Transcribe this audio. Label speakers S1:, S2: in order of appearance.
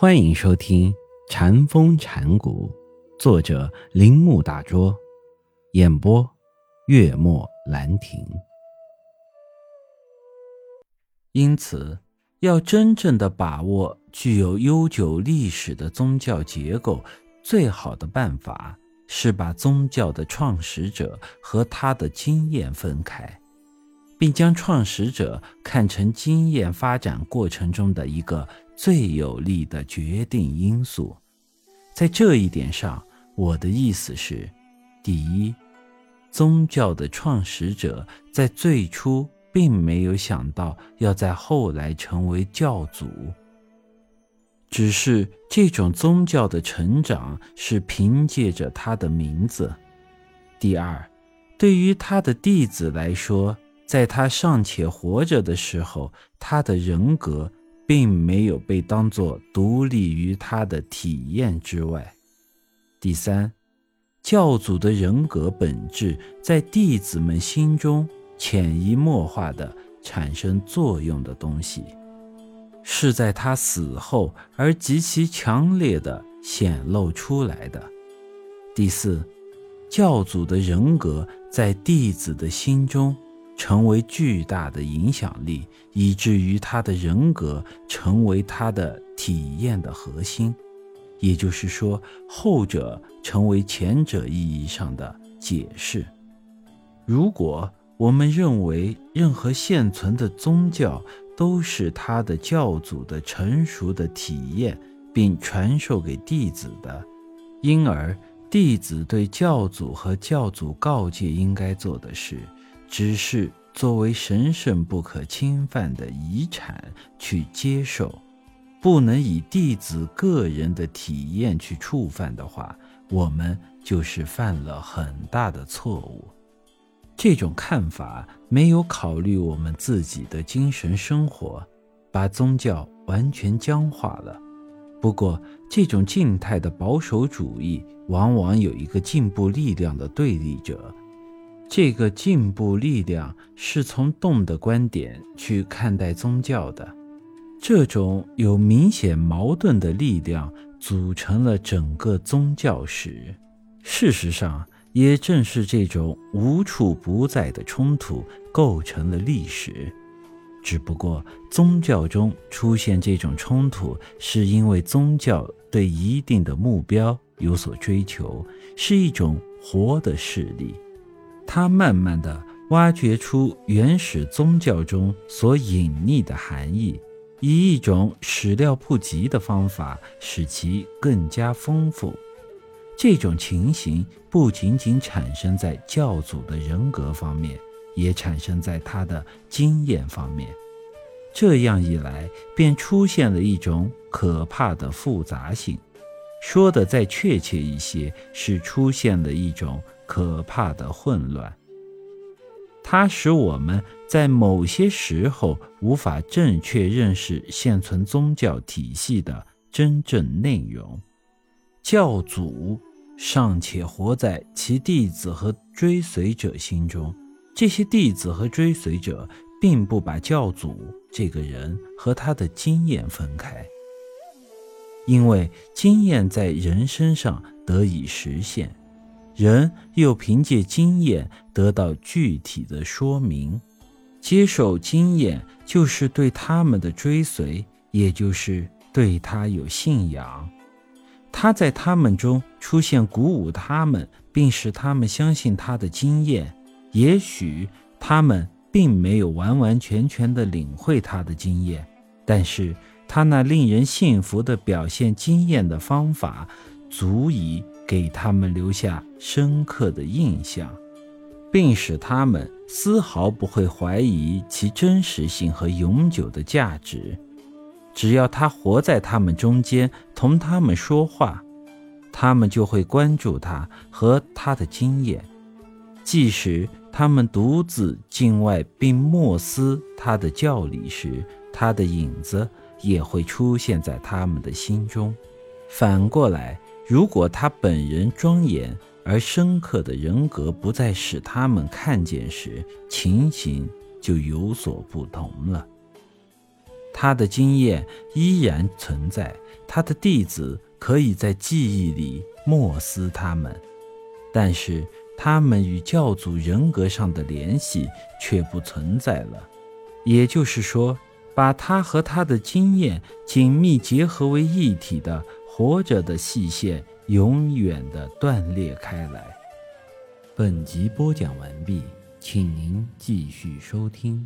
S1: 欢迎收听《禅风禅谷，作者铃木大拙，演播月末兰亭。因此，要真正的把握具有悠久历史的宗教结构，最好的办法是把宗教的创始者和他的经验分开，并将创始者看成经验发展过程中的一个。最有力的决定因素，在这一点上，我的意思是：第一，宗教的创始者在最初并没有想到要在后来成为教祖，只是这种宗教的成长是凭借着他的名字；第二，对于他的弟子来说，在他尚且活着的时候，他的人格。并没有被当作独立于他的体验之外。第三，教主的人格本质在弟子们心中潜移默化的产生作用的东西，是在他死后而极其强烈的显露出来的。第四，教主的人格在弟子的心中。成为巨大的影响力，以至于他的人格成为他的体验的核心，也就是说，后者成为前者意义上的解释。如果我们认为任何现存的宗教都是他的教祖的成熟的体验，并传授给弟子的，因而弟子对教祖和教祖告诫应该做的事。只是作为神圣不可侵犯的遗产去接受，不能以弟子个人的体验去触犯的话，我们就是犯了很大的错误。这种看法没有考虑我们自己的精神生活，把宗教完全僵化了。不过，这种静态的保守主义往往有一个进步力量的对立者。这个进步力量是从动的观点去看待宗教的，这种有明显矛盾的力量组成了整个宗教史。事实上，也正是这种无处不在的冲突构成了历史。只不过，宗教中出现这种冲突，是因为宗教对一定的目标有所追求，是一种活的势力。他慢慢地挖掘出原始宗教中所隐匿的含义，以一种始料不及的方法使其更加丰富。这种情形不仅仅产生在教主的人格方面，也产生在他的经验方面。这样一来，便出现了一种可怕的复杂性。说的再确切一些，是出现了一种。可怕的混乱，它使我们在某些时候无法正确认识现存宗教体系的真正内容。教主尚且活在其弟子和追随者心中，这些弟子和追随者并不把教主这个人和他的经验分开，因为经验在人身上得以实现。人又凭借经验得到具体的说明，接受经验就是对他们的追随，也就是对他有信仰。他在他们中出现，鼓舞他们，并使他们相信他的经验。也许他们并没有完完全全地领会他的经验，但是他那令人信服的表现经验的方法，足以。给他们留下深刻的印象，并使他们丝毫不会怀疑其真实性和永久的价值。只要他活在他们中间，同他们说话，他们就会关注他和他的经验。即使他们独自境外并默思他的教理时，他的影子也会出现在他们的心中。反过来。如果他本人庄严而深刻的人格不再使他们看见时，情形就有所不同了。他的经验依然存在，他的弟子可以在记忆里默思他们，但是他们与教祖人格上的联系却不存在了。也就是说，把他和他的经验紧密结合为一体的活着的细线，永远的断裂开来。本集播讲完毕，请您继续收听。